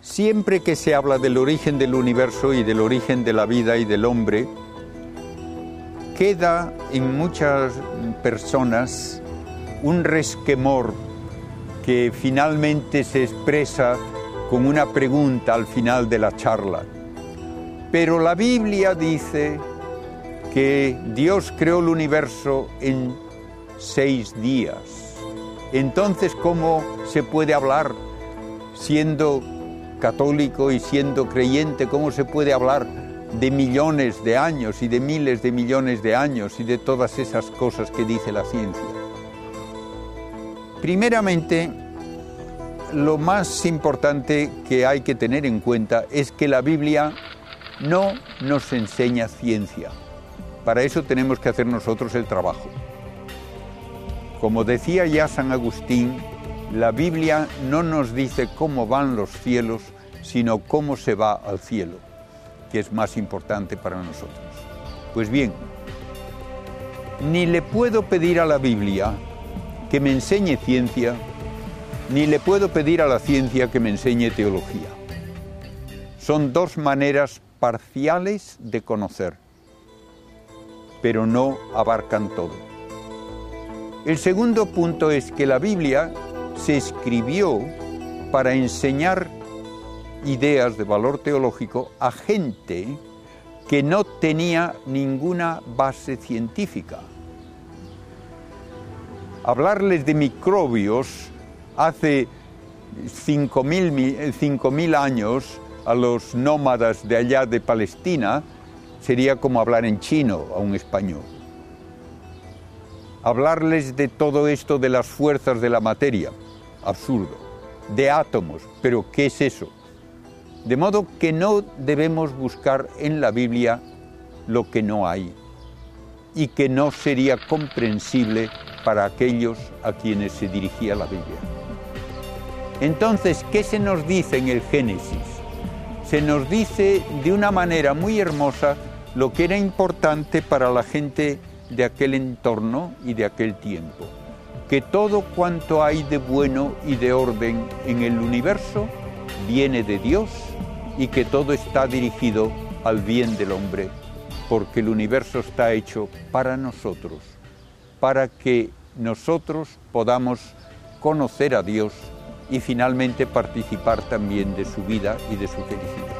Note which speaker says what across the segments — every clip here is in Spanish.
Speaker 1: Siempre que se habla del origen del universo y del origen de la vida y del hombre, queda en muchas personas un resquemor que finalmente se expresa con una pregunta al final de la charla. Pero la Biblia dice que Dios creó el universo en seis días. Entonces, ¿cómo se puede hablar siendo católico y siendo creyente? ¿Cómo se puede hablar de millones de años y de miles de millones de años y de todas esas cosas que dice la ciencia? Primeramente, lo más importante que hay que tener en cuenta es que la Biblia no nos enseña ciencia. Para eso tenemos que hacer nosotros el trabajo. Como decía ya San Agustín, la Biblia no nos dice cómo van los cielos, sino cómo se va al cielo, que es más importante para nosotros. Pues bien, ni le puedo pedir a la Biblia que me enseñe ciencia, ni le puedo pedir a la ciencia que me enseñe teología. Son dos maneras parciales de conocer, pero no abarcan todo. El segundo punto es que la Biblia se escribió para enseñar ideas de valor teológico a gente que no tenía ninguna base científica. Hablarles de microbios hace 5.000 años a los nómadas de allá de Palestina sería como hablar en chino a un español. Hablarles de todo esto de las fuerzas de la materia, absurdo. De átomos, pero ¿qué es eso? De modo que no debemos buscar en la Biblia lo que no hay y que no sería comprensible para aquellos a quienes se dirigía la Biblia. Entonces, ¿qué se nos dice en el Génesis? Se nos dice de una manera muy hermosa lo que era importante para la gente de aquel entorno y de aquel tiempo, que todo cuanto hay de bueno y de orden en el universo viene de Dios y que todo está dirigido al bien del hombre, porque el universo está hecho para nosotros, para que nosotros podamos conocer a Dios y finalmente participar también de su vida y de su felicidad.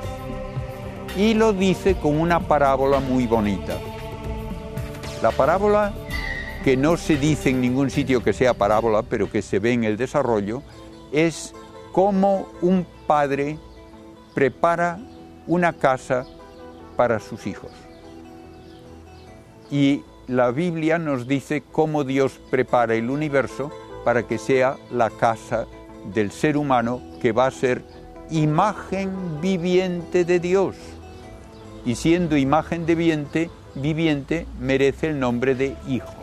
Speaker 1: Y lo dice con una parábola muy bonita. La parábola que no se dice en ningún sitio que sea parábola, pero que se ve en el desarrollo, es cómo un padre prepara una casa para sus hijos. Y la Biblia nos dice cómo Dios prepara el universo para que sea la casa del ser humano que va a ser imagen viviente de Dios. Y siendo imagen viviente, viviente merece el nombre de hijo.